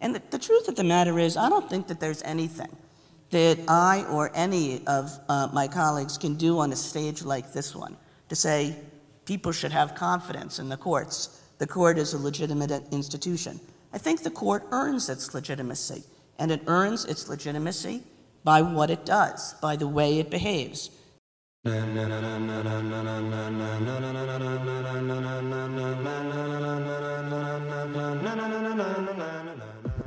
And the, the truth of the matter is, I don't think that there's anything that I or any of uh, my colleagues can do on a stage like this one to say people should have confidence in the courts. The court is a legitimate institution. I think the court earns its legitimacy, and it earns its legitimacy by what it does, by the way it behaves.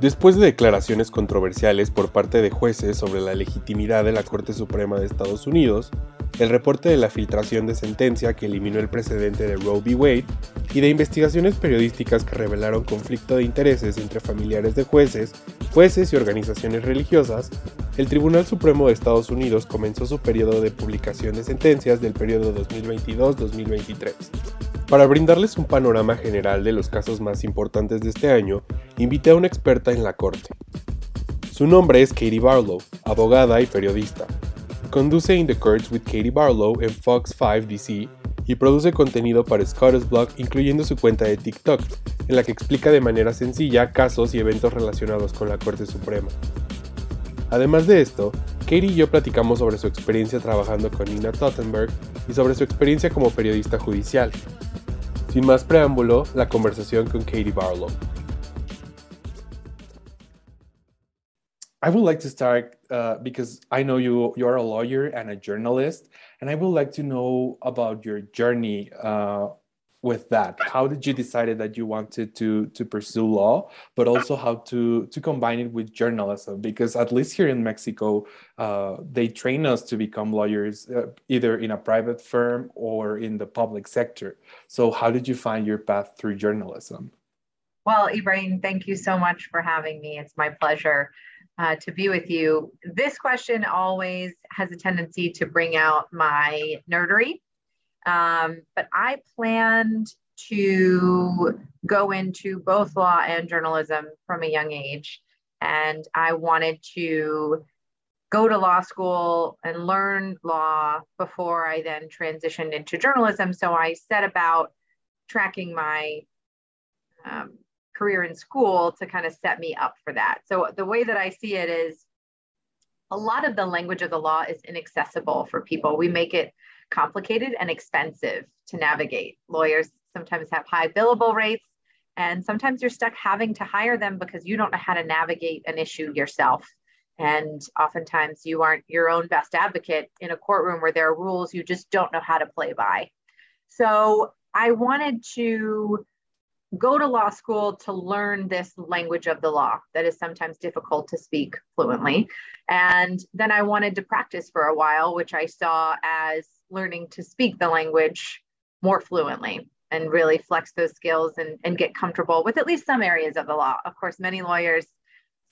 Después de declaraciones controversiales por parte de jueces sobre la legitimidad de la Corte Suprema de Estados Unidos, el reporte de la filtración de sentencia que eliminó el precedente de Roe v. Wade y de investigaciones periodísticas que revelaron conflicto de intereses entre familiares de jueces, jueces y organizaciones religiosas, el Tribunal Supremo de Estados Unidos comenzó su periodo de publicación de sentencias del periodo 2022-2023. Para brindarles un panorama general de los casos más importantes de este año, invité a una experta en la corte. Su nombre es Katie Barlow, abogada y periodista. Conduce In the Courts with Katie Barlow en Fox 5 DC y produce contenido para Scottish Blog incluyendo su cuenta de TikTok, en la que explica de manera sencilla casos y eventos relacionados con la Corte Suprema. Además de esto, Katie y yo platicamos sobre su experiencia trabajando con Nina Tottenberg y sobre su experiencia como periodista judicial. Sin más preámbulo, la conversación con Katie Barlow. I would like to start uh, because I know you you're a lawyer and a journalist, and I would like to know about your journey uh, with that. How did you decide that you wanted to to pursue law, but also how to to combine it with journalism? Because at least here in Mexico, uh, they train us to become lawyers uh, either in a private firm or in the public sector. So how did you find your path through journalism? Well, Ibrahim, thank you so much for having me. It's my pleasure uh, to be with you. This question always has a tendency to bring out my nerdery, um, but I planned to go into both law and journalism from a young age. And I wanted to go to law school and learn law before I then transitioned into journalism. So I set about tracking my um, career in school to kind of set me up for that. So the way that I see it is a lot of the language of the law is inaccessible for people. We make it complicated and expensive to navigate. Lawyers sometimes have high billable rates, and sometimes you're stuck having to hire them because you don't know how to navigate an issue yourself. And oftentimes you aren't your own best advocate in a courtroom where there are rules you just don't know how to play by. So I wanted to go to law school to learn this language of the law that is sometimes difficult to speak fluently. And then I wanted to practice for a while, which I saw as learning to speak the language more fluently and really flex those skills and, and get comfortable with at least some areas of the law. Of course, many lawyers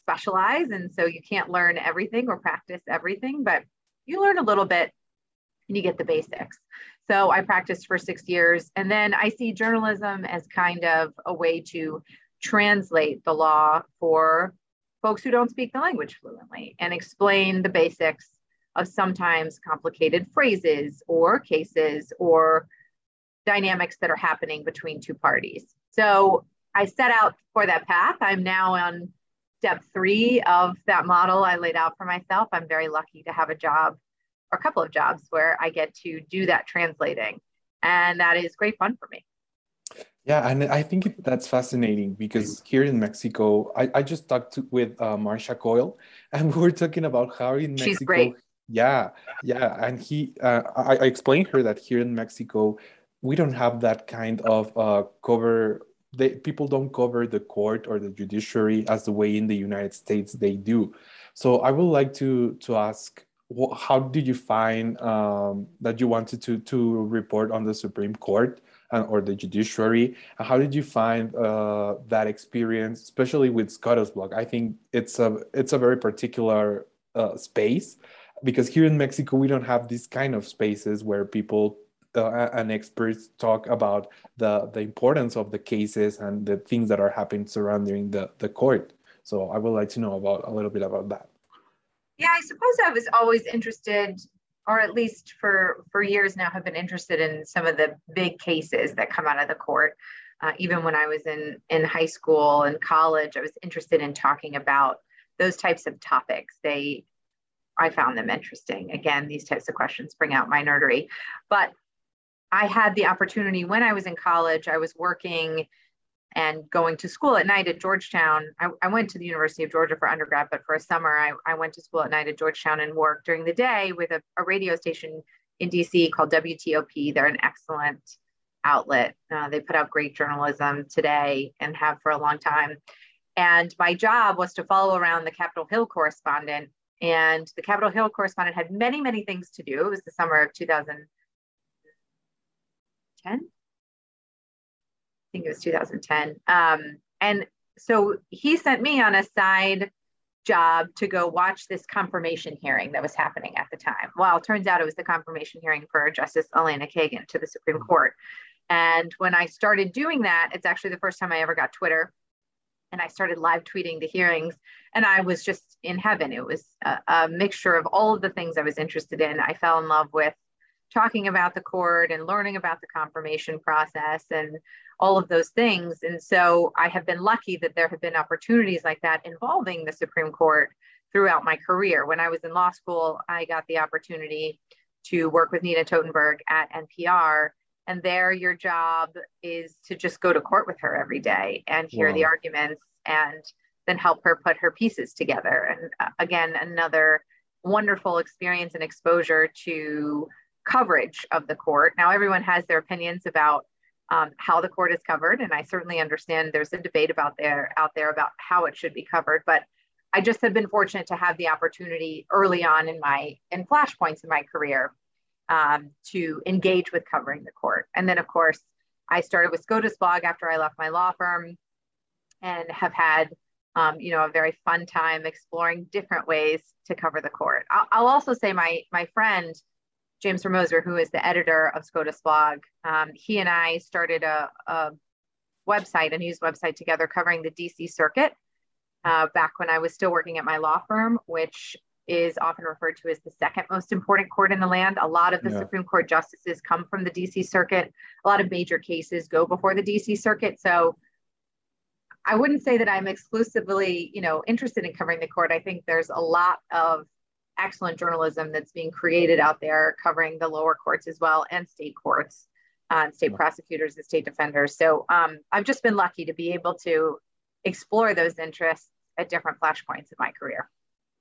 specialize, and so you can't learn everything or practice everything, but you learn a little bit and you get the basics. So I practiced for six years. And then I see journalism as kind of a way to translate the law for folks who don't speak the language fluently and explain the basics of sometimes complicated phrases or cases or dynamics that are happening between two parties. So I set out for that path. I'm now on step three of that model I laid out for myself. I'm very lucky to have a job a couple of jobs where I get to do that translating. And that is great fun for me. Yeah, and I think that's fascinating because here in Mexico, I, I just talked to, with uh, Marcia Coyle, and we were talking about how in Mexico. She's great. Yeah, yeah, and he, uh, I, I explained her that here in Mexico, we don't have that kind of uh, cover. They, people don't cover the court or the judiciary as the way in the United States they do. So I would like to to ask how did you find um, that you wanted to to report on the Supreme Court and, or the judiciary? How did you find uh, that experience, especially with SCOTUS blog? I think it's a it's a very particular uh, space because here in Mexico we don't have these kind of spaces where people uh, and experts talk about the the importance of the cases and the things that are happening surrounding the the court. So I would like to know about a little bit about that. Yeah, I suppose I was always interested, or at least for for years now, have been interested in some of the big cases that come out of the court. uh, even when I was in in high school and college, I was interested in talking about those types of topics. They, I found them interesting. Again, these types of questions bring out my nerdery. But I had the opportunity when I was in college. I was working and going to school at night at Georgetown. I, I, went to the University of Georgia for undergrad, but for a summer, I, I went to school at night at Georgetown and worked during the day with a, a radio station in DC called WTOP. They're an excellent outlet. Uh, they put out great journalism today and have for a long time. And my job was to follow around the Capitol Hill correspondent. And the Capitol Hill correspondent had many, many things to do. It was the summer of 2010. Think it was 2010. Um, and so he sent me on a side job to go watch this confirmation hearing that was happening at the time. Well, it turns out it was the confirmation hearing for Justice Elena Kagan to the Supreme Court. And when I started doing that, it's actually the first time I ever got Twitter. And I started live tweeting the hearings, and I was just in heaven. It was a, a mixture of all of the things I was interested in. I fell in love with talking about the court and learning about the confirmation process and all of those things. And so I have been lucky that there have been opportunities like that involving the Supreme Court throughout my career. When I was in law school, I got the opportunity to work with Nina Totenberg at NPR and there your job is to just go to court with her every day and hear wow. the arguments and then help her put her pieces together and uh, again another wonderful experience and exposure to coverage of the court now everyone has their opinions about um, how the court is covered and i certainly understand there's a debate about there out there about how it should be covered but i just have been fortunate to have the opportunity early on in my in flashpoints in my career um, to engage with covering the court. And then, of course, I started with SCOTUS blog after I left my law firm and have had, um, you know, a very fun time exploring different ways to cover the court. I'll, I'll also say my, my friend, James Romoser, who is the editor of SCOTUS blog, um, he and I started a, a, website, a news website together covering the DC circuit uh, back when I was still working at my law firm, which is often referred to as the second most important court in the land. A lot of the yeah. Supreme Court justices come from the DC Circuit. A lot of major cases go before the DC Circuit. So I wouldn't say that I'm exclusively, you know, interested in covering the court. I think there's a lot of excellent journalism that's being created out there covering the lower courts as well and state courts, uh, state prosecutors and state defenders. So um, I've just been lucky to be able to explore those interests at different flashpoints in my career.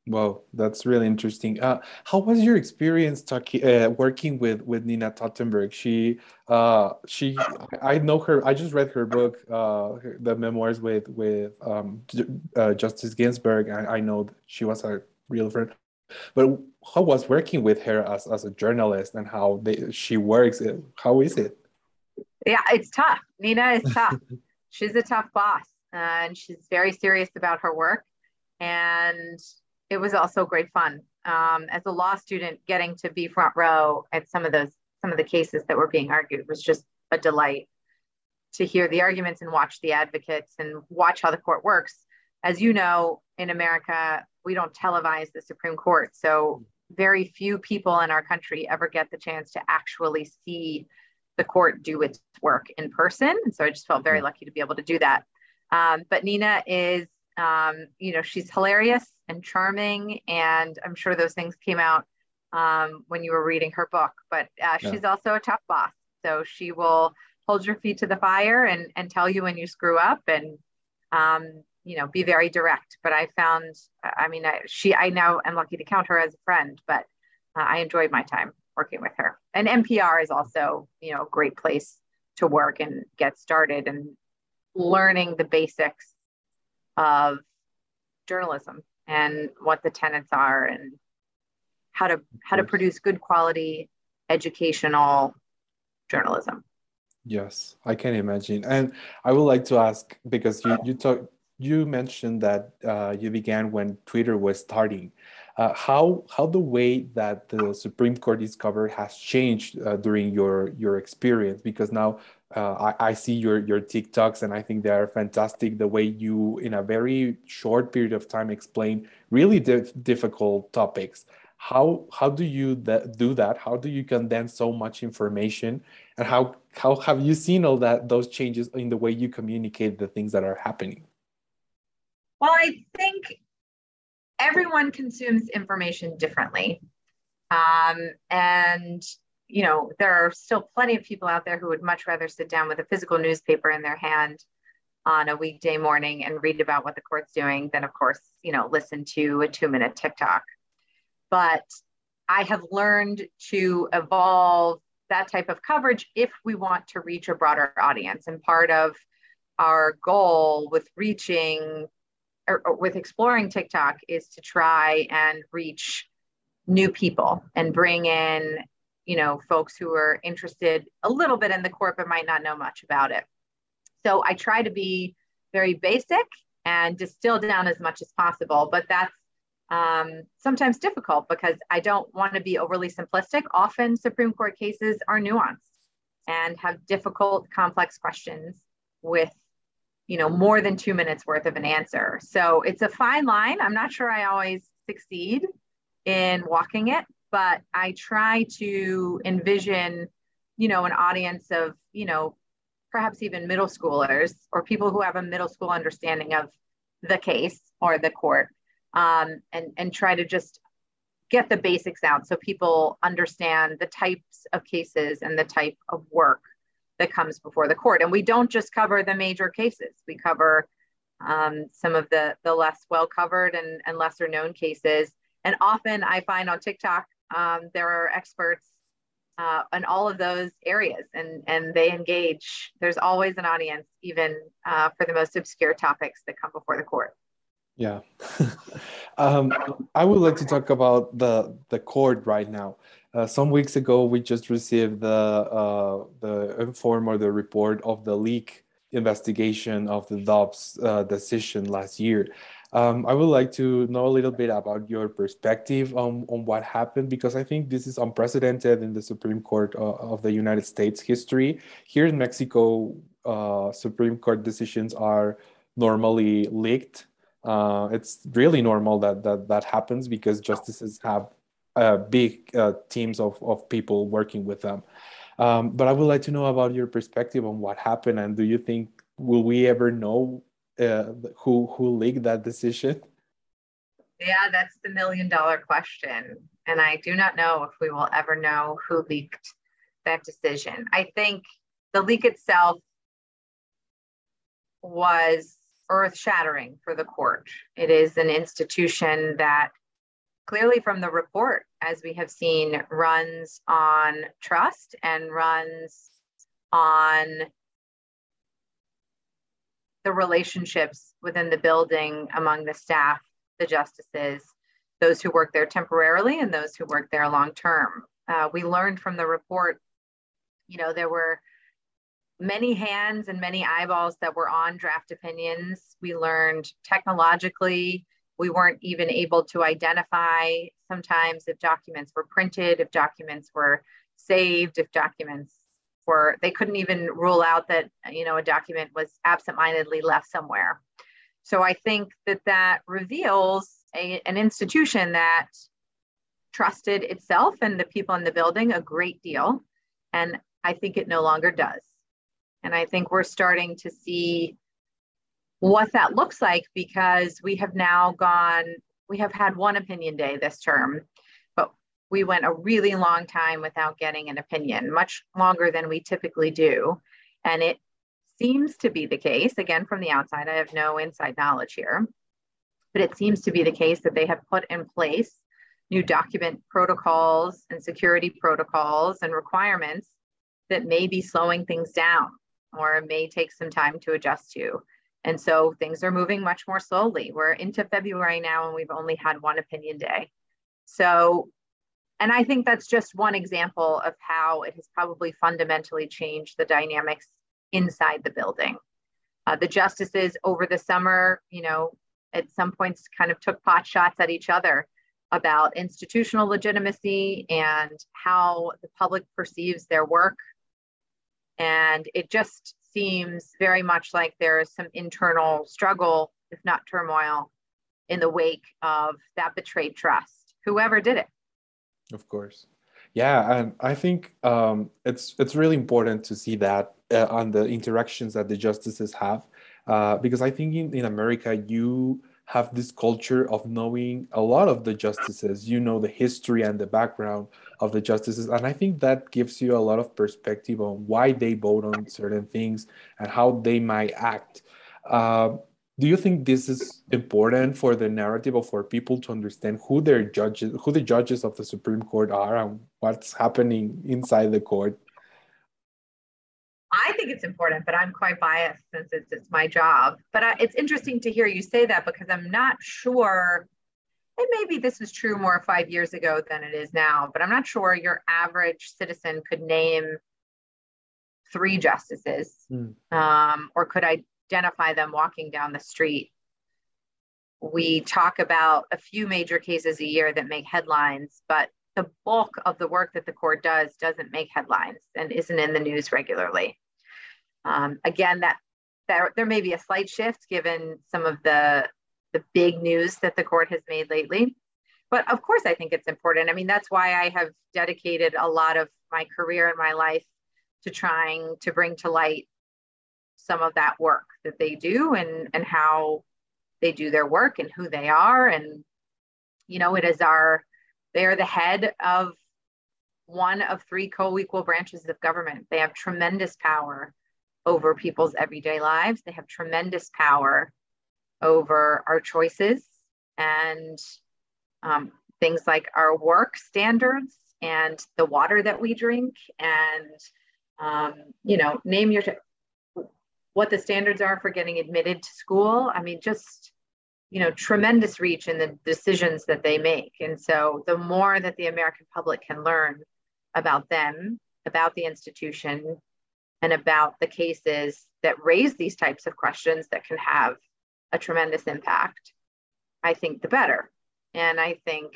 Wow, that's really interesting. Uh, how was your experience talking, uh, working with with Nina Totenberg? She, uh, she, I know her. I just read her book, uh, the memoirs with with um, uh, Justice Ginsburg. I, I know she was a real friend. But how was working with her as, as a journalist and how they, she works? How is it? Yeah, it's tough. Nina is tough. she's a tough boss, and she's very serious about her work. And it was also great fun. Um, as a law student, getting to be front row at some of those some of the cases that were being argued was just a delight to hear the arguments and watch the advocates and watch how the court works. As you know, in America, we don't televise the Supreme Court, so very few people in our country ever get the chance to actually see the court do its work in person. And so I just felt very lucky to be able to do that. Um, but Nina is, um, you know, she's hilarious and charming. And I'm sure those things came out um, when you were reading her book. But uh, yeah. she's also a tough boss. So she will hold your feet to the fire and, and tell you when you screw up and, um, you know, be very direct. But I found, I mean, I, she, I now am lucky to count her as a friend, but uh, I enjoyed my time working with her. And NPR is also, you know, a great place to work and get started and learning the basics of journalism and what the tenets are and how to how to produce good quality educational journalism yes i can imagine and i would like to ask because you you talk you mentioned that uh, you began when twitter was starting uh, how how the way that the Supreme Court is covered has changed uh, during your your experience because now uh, I, I, see your your TikToks and I think they are fantastic. The way you in a very short period of time explain really dif difficult topics. How how do you that, do that? How do you condense so much information and how how have you seen all that those changes in the way you communicate the things that are happening well i think everyone consumes information differently um, and you know there are still plenty of people out there who would much rather sit down with a physical newspaper in their hand on a weekday morning and read about what the court's doing than of course you know listen to a two minute tiktok but i have learned to evolve that type of coverage if we want to reach a broader audience. And part of our goal with reaching or, or with exploring TikTok is to try and reach new people and bring in, you know, folks who are interested a little bit in the court but might not know much about it. So I try to be very basic and distill down as much as possible, but that's um, sometimes difficult because I don't want to be overly simplistic. Often Supreme Court cases are nuanced and have difficult, complex questions with you know more than two minutes worth of an answer. So it's a fine line. I'm not sure I always succeed in walking it, but I try to envision, you know, an audience of, you know, perhaps even middle schoolers or people who have a middle school understanding of the case or the court um, and, and try to just get the basics out so people understand the types of cases and the type of work that comes before the court. And we don't just cover the major cases, we cover um, some of the, the less well covered and, and lesser known cases. And often I find on TikTok, um, there are experts uh, in all of those areas and, and they engage. There's always an audience, even uh, for the most obscure topics that come before the court. Yeah. um, I would like to talk about the the court right now. Uh, some weeks ago, we just received the uh, the inform or the report of the leak investigation of the Dobbs uh, decision last year. Um, I would like to know a little bit about your perspective on, on what happened because I think this is unprecedented in the Supreme Court uh, of the United States history. Here in Mexico, uh, Supreme Court decisions are normally leaked uh, it's really normal that that that happens because justices have uh, big uh, teams of, of people working with them. Um, but I would like to know about your perspective on what happened, and do you think will we ever know uh, who who leaked that decision? Yeah, that's the million dollar question, and I do not know if we will ever know who leaked that decision. I think the leak itself was earth shattering for the court. It is an institution that clearly from the report, as we have seen, runs on trust and runs on the relationships within the building among the staff, the justices, those who work there temporarily and those who work there long term. Uh, we learned from the report, you know, there were many hands and many eyeballs that were on draft opinions. We learned technologically, we weren't even able to identify sometimes if documents were printed, if documents were saved, if documents were, they couldn't even rule out that, you know, a document was absentmindedly left somewhere. So I think that that reveals a, an institution that trusted itself and the people in the building a great deal. And I think it no longer does. And I think we're starting to see what that looks like because we have now gone, we have had one opinion day this term, but we went a really long time without getting an opinion, much longer than we typically do. And it seems to be the case, again, from the outside, I have no inside knowledge here, but it seems to be the case that they have put in place new document protocols and security protocols and requirements that may be slowing things down or may take some time to adjust to. And so things are moving much more slowly. We're into February now and we've only had one opinion day. So, and I think that's just one example of how it has probably fundamentally changed the dynamics inside the building. Uh, the justices over the summer, you know, at some points kind of took pot shots at each other about institutional legitimacy and how the public perceives their work and it just seems very much like there is some internal struggle, if not turmoil, in the wake of that betrayed trust, whoever did it. Of course. Yeah, and I think um, it's it's really important to see that uh, on the interactions that the justices have, uh, because I think in, in America you have this culture of knowing a lot of the justices. You know the history and the background of the justices, and I think that gives you a lot of perspective on why they vote on certain things and how they might act. Uh, do you think this is important for the narrative or for people to understand who their judges who the judges of the supreme court are and what's happening inside the court i think it's important but i'm quite biased since it's, it's my job but I, it's interesting to hear you say that because i'm not sure and maybe this was true more five years ago than it is now but i'm not sure your average citizen could name three justices mm. um, or could identify them walking down the street. We talk about a few major cases a year that make headlines, but the bulk of the work that the court does doesn't make headlines and isn't in the news regularly. Um, again, that there, there may be a slight shift given some of the, the big news that the court has made lately. But of course, I think it's important. I mean, that's why I have dedicated a lot of my career and my life to trying to bring to light some of that work that they do and and how they do their work and who they are and you know it is our they're the head of one of three co-equal branches of government they have tremendous power over people's everyday lives they have tremendous power over our choices and um, things like our work standards and the water that we drink and um, you know name your what the standards are for getting admitted to school. I mean, just, you know, tremendous reach in the decisions that they make. And so the more that the American public can learn about them, about the institution, and about the cases that raise these types of questions that can have a tremendous impact, I think the better. And I think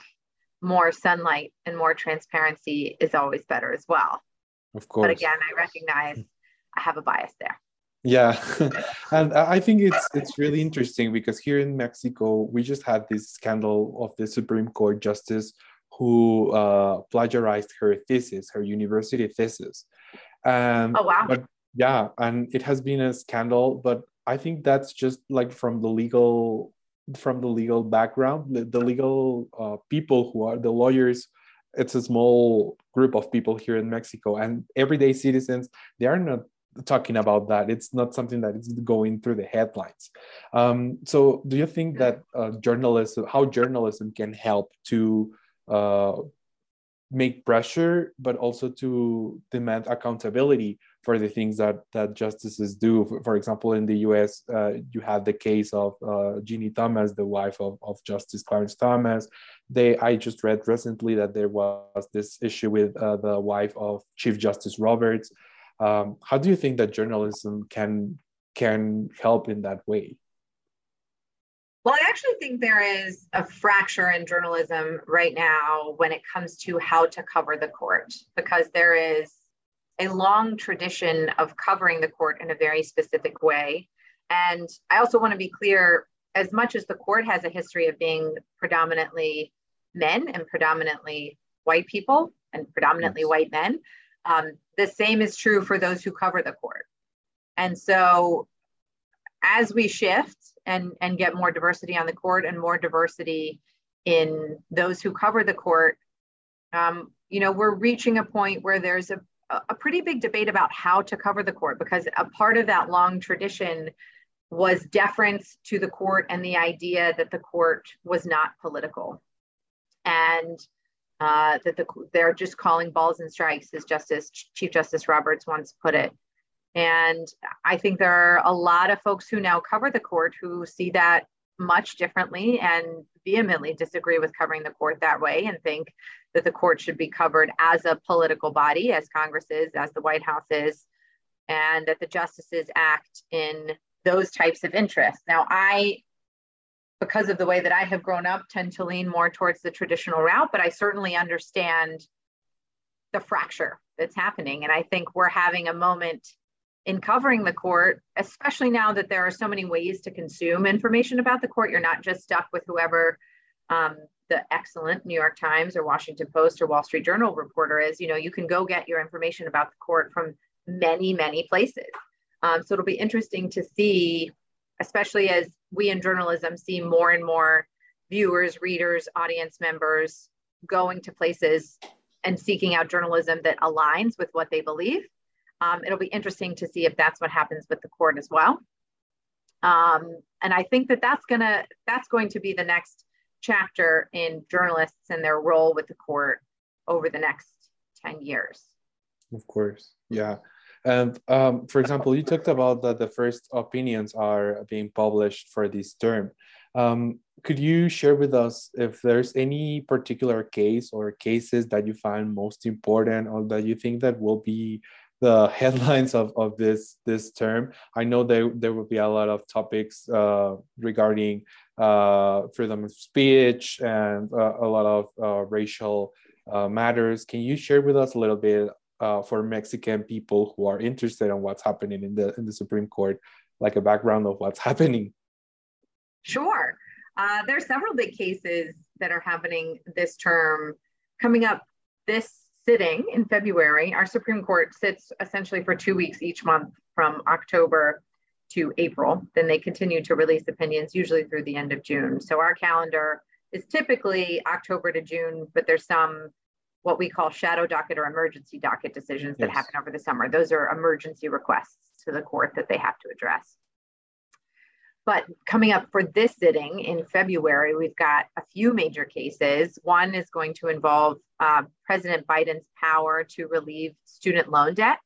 more sunlight and more transparency is always better as well. Of course. But again, I recognize I have a bias there. Yeah, and I think it's it's really interesting because here in Mexico we just had this scandal of the Supreme Court justice who uh, plagiarized her thesis, her university thesis. And, oh wow! But yeah, and it has been a scandal. But I think that's just like from the legal from the legal background, the, the legal uh, people who are the lawyers. It's a small group of people here in Mexico, and everyday citizens. They are not talking about that. It's not something that is going through the headlines. Um, so, do you think that uh, journalism, how journalism can help to uh, make pressure, but also to demand accountability for the things that that justices do? For, example, in the U.S., uh, you have the case of uh, Ginni Thomas, the wife of, of Justice Clarence Thomas. They, I just read recently that there was this issue with uh, the wife of Chief Justice Roberts. Um, how do you think that journalism can can help in that way? Well, I actually think there is a fracture in journalism right now when it comes to how to cover the court, because there is a long tradition of covering the court in a very specific way. And I also want to be clear as much as the court has a history of being predominantly men and predominantly white people and predominantly yes. white men, um, the same is true for those who cover the court. And so as we shift and, and get more diversity on the court and more diversity in those who cover the court, um, you know, we're reaching a point where there's a, a pretty big debate about how to cover the court because a part of that long tradition was deference to the court and the idea that the court was not political. And uh, that the, they're just calling balls and strikes, as Justice Chief Justice Roberts once put it. And I think there are a lot of folks who now cover the court who see that much differently and vehemently disagree with covering the court that way and think that the court should be covered as a political body, as Congress is, as the White House is, and that the justices act in those types of interests. Now, I because of the way that I have grown up, tend to lean more towards the traditional route, but I certainly understand the fracture that's happening. And I think we're having a moment in covering the court, especially now that there are so many ways to consume information about the court. You're not just stuck with whoever um, the excellent New York Times or Washington Post or Wall Street Journal reporter is, you know, you can go get your information about the court from many, many places. Um, so it'll be interesting to see, especially as we in journalism see more and more viewers, readers, audience members going to places and seeking out journalism that aligns with what they believe. Um, it'll be interesting to see if that's what happens with the court as well. Um, and I think that that's gonna that's going to be the next chapter in journalists and their role with the court over the next 10 years. Of course, yeah. And um, for example, you talked about that the first opinions are being published for this term. Um, could you share with us if there's any particular case or cases that you find most important or that you think that will be the headlines of, of this this term. I know there there will be a lot of topics uh, regarding uh, freedom of speech and uh, a lot of uh, racial uh, matters. Can you share with us a little bit uh, for Mexican people who are interested in what's happening in the in the Supreme Court, like a background of what's happening? Sure. there are several big cases that are happening this term coming up this sitting in February. Our Supreme Court sits essentially for two weeks each month from October to April. Then they continue to release opinions, usually through the end of June. So our calendar is typically October to June, but there's some what we call shadow docket or emergency docket decisions that yes. happen over the summer. Those are emergency requests to the court that they have to address. But coming up for this sitting in February, we've got a few major cases. One is going to involve uh, President Biden's power to relieve student loan debt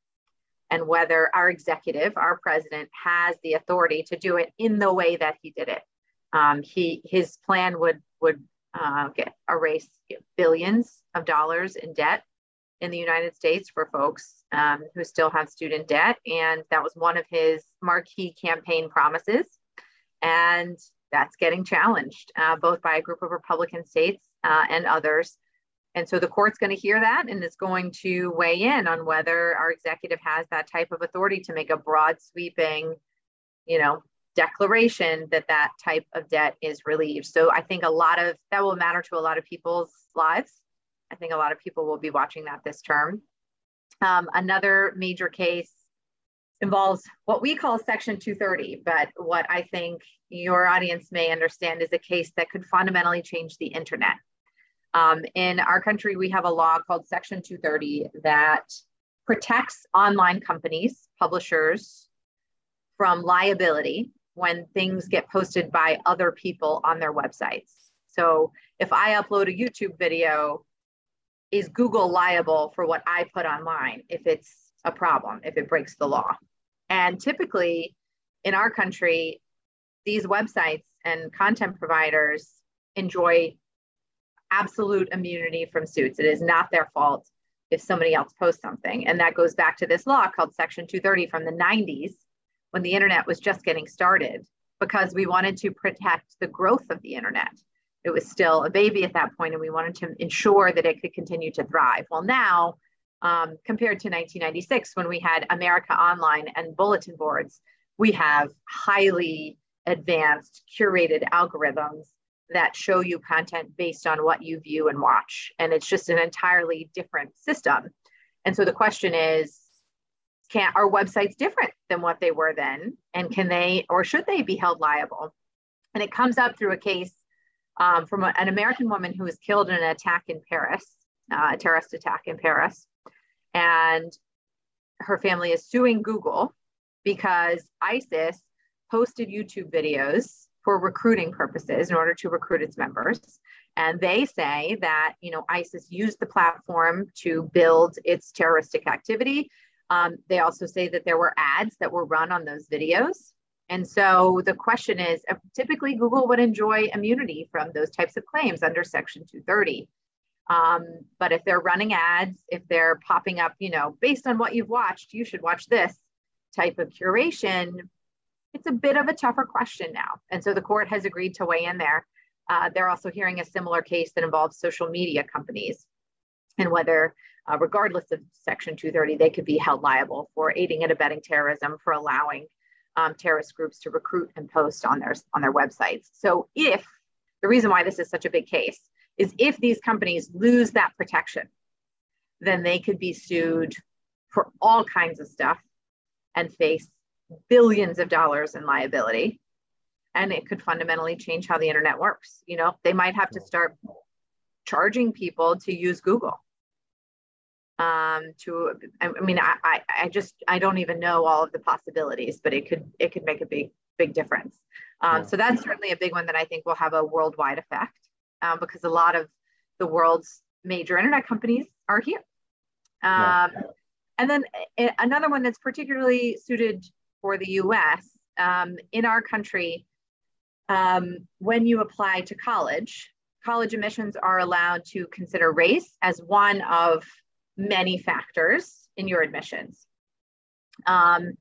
and whether our executive, our president, has the authority to do it in the way that he did it. Um, he his plan would would uh, get erase billions of dollars in debt in the United States for folks um, who still have student debt, and that was one of his marquee campaign promises and that's getting challenged uh, both by a group of Republican states uh, and others. And so the court's going to hear that and it's going to weigh in on whether our executive has that type of authority to make a broad sweeping, you know, declaration that that type of debt is relieved. So I think a lot of that will matter to a lot of people's lives. I think a lot of people will be watching that this term. Um, another major case involves what we call Section 230, but what I think your audience may understand is a case that could fundamentally change the internet. Um, in our country, we have a law called Section 230 that protects online companies, publishers, from liability when things get posted by other people on their websites. So if I upload a YouTube video, is Google liable for what I put online if it's a problem, if it breaks the law? And typically in our country, these websites and content providers enjoy absolute immunity from suits. It is not their fault if somebody else posts something. And that goes back to this law called Section 230 from the 90s when the internet was just getting started because we wanted to protect the growth of the internet. It was still a baby at that point, and we wanted to ensure that it could continue to thrive. Well, now um, compared to 1996 when we had America Online and bulletin boards. We have highly advanced curated algorithms that show you content based on what you view and watch. And it's just an entirely different system. And so the question is, can are websites different than what they were then? And can they or should they be held liable? And it comes up through a case um, from a, an American woman who was killed in an attack in Paris, uh, a terrorist attack in Paris and her family is suing Google because ISIS posted YouTube videos for recruiting purposes in order to recruit its members. And they say that you know ISIS used the platform to build its terroristic activity. Um, they also say that there were ads that were run on those videos. And so the question is uh, typically Google would enjoy immunity from those types of claims under Section 230. Um, but if they're running ads, if they're popping up, you know, based on what you've watched, you should watch this type of curation. It's a bit of a tougher question now. And so the court has agreed to weigh in there. Uh, they're also hearing a similar case that involves social media companies and whether, uh, regardless of Section 230, they could be held liable for aiding and abetting terrorism, for allowing um, terrorist groups to recruit and post on their, on their websites. So if the reason why this is such a big case is if these companies lose that protection, then they could be sued for all kinds of stuff and face billions of dollars in liability. And it could fundamentally change how the internet works. You know, they might have to start charging people to use Google. Um, to, I mean, I, I, I just, I don't even know all of the possibilities, but it could, it could make a big, big difference. Um. So that's certainly a big one that I think will have a worldwide effect um, because a lot of the world's major internet companies are here. Um, yeah. And then eh, another one that's particularly suited for the US um, in our country, um, when you apply to college, college admissions are allowed to consider race as one of many factors in your admissions. Um,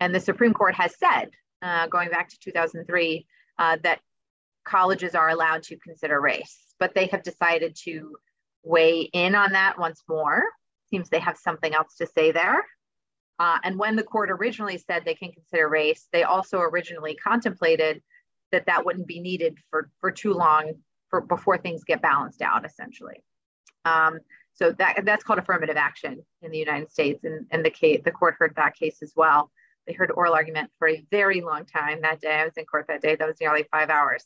and the Supreme Court has said, uh, going back to 2003, uh, that colleges are allowed to consider race, but they have decided to weigh in on that once more. Seems they have something else to say there. Uh, and when the court originally said they can consider race, they also originally contemplated that that wouldn't be needed for, for too long for before things get balanced out, essentially. Um, so that, that's called affirmative action in the United States. And, and the, case, the court heard that case as well. They heard oral argument for a very long time that day. I was in court that day. That was nearly five hours.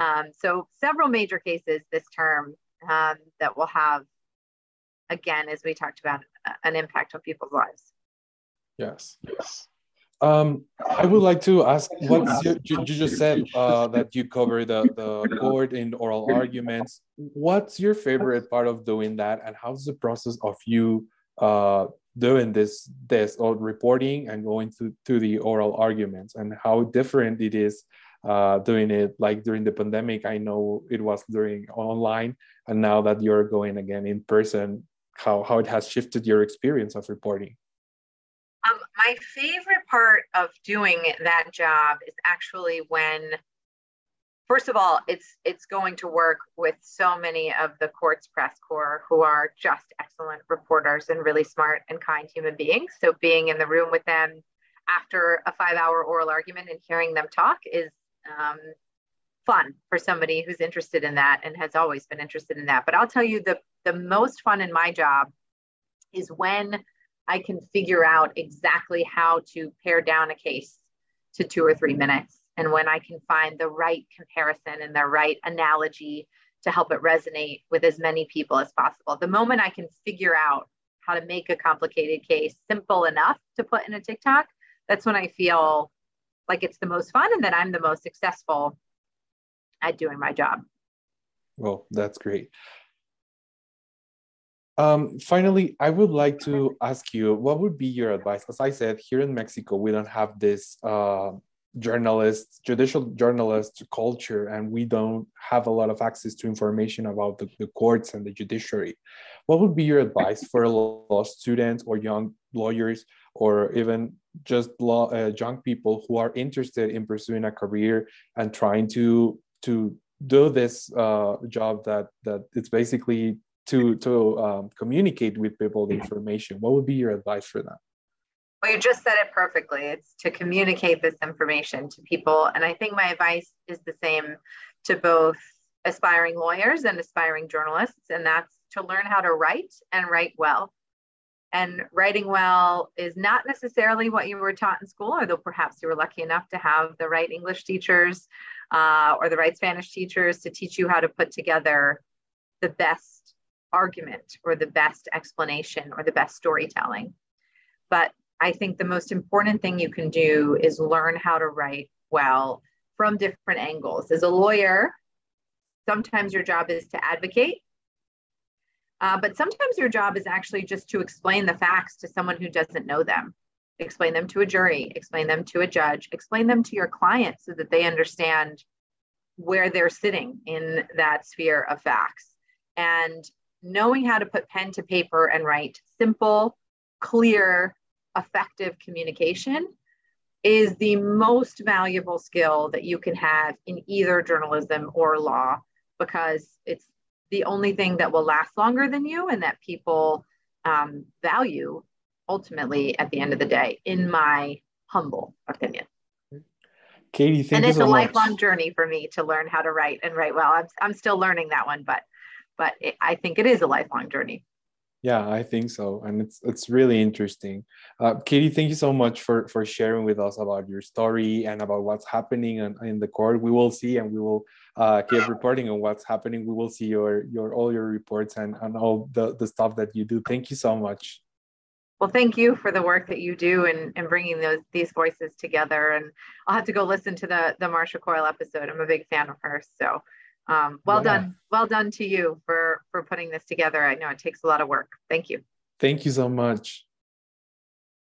Um, so several major cases this term um, that will have, again, as we talked about, an impact on people's lives. Yes. Yes. Um, I would like to ask what you, you, just said uh, that you cover the, the court in oral arguments. What's your favorite part of doing that, and how's the process of you uh, doing this this or reporting and going to, to the oral arguments, and how different it is uh, doing it like during the pandemic? I know it was during online, and now that you're going again in person, how how it has shifted your experience of reporting. Um, my favorite part of doing that job is actually when, first of all, it's it's going to work with so many of the court's press corps who are just excellent reporters and really smart and kind human beings. So being in the room with them after a five-hour oral argument and hearing them talk is um, fun for somebody who's interested in that and has always been interested in that. But I'll tell you the the most fun in my job is when I can figure out exactly how to pare down a case to two or three minutes. And when I can find the right comparison and the right analogy to help it resonate with as many people as possible. The moment I can figure out how to make a complicated case simple enough to put in a TikTok, that's when I feel like it's the most fun and that I'm the most successful at doing my job. Well, that's great. Um, finally, I would like to ask you what would be your advice? As I said, here in Mexico, we don't have this uh, journalist, judicial journalist culture, and we don't have a lot of access to information about the, the courts and the judiciary. What would be your advice for law students or young lawyers, or even just uh, young people who are interested in pursuing a career and trying to to do this uh, job that that it's basically to to um, communicate with people the information. What would be your advice for that? Well you just said it perfectly. It's to communicate this information to people. And i think my advice is the same to both aspiring lawyers and aspiring journalists. And that's to learn how to write and write well and writing well is not necessarily what you were taught in school although perhaps you were lucky enough to have the right english teachers uh, or the right spanish teachers to teach you how to put together the best argument or the best explanation or the best storytelling. But I think the most important thing you can do is learn how to write well from different angles. As a lawyer, sometimes your job is to advocate, uh, but sometimes your job is actually just to explain the facts to someone who doesn't know them. Explain them to a jury, explain them to a judge, explain them to your client so that they understand where they're sitting in that sphere of facts. And knowing how to put pen to paper and write simple, clear, effective communication is the most valuable skill that you can have in either journalism or law because it's the only thing that will last longer than you and that people um, value ultimately at the end of the day, in my humble opinion. Katie, thank and it's a much. lifelong journey for me to learn how to write and write well. I'm, I'm still learning that one, but but it, I think it is a lifelong journey. Yeah, I think so, and it's it's really interesting. Uh, Katie, thank you so much for for sharing with us about your story and about what's happening in, in the court. We will see, and we will uh, keep reporting on what's happening. We will see your your all your reports and and all the the stuff that you do. Thank you so much. Well, thank you for the work that you do and and bringing those these voices together. And I'll have to go listen to the the Marcia Coyle episode. I'm a big fan of hers, so um, well yeah. done well done to you for for putting this together i know it takes a lot of work thank you thank you so much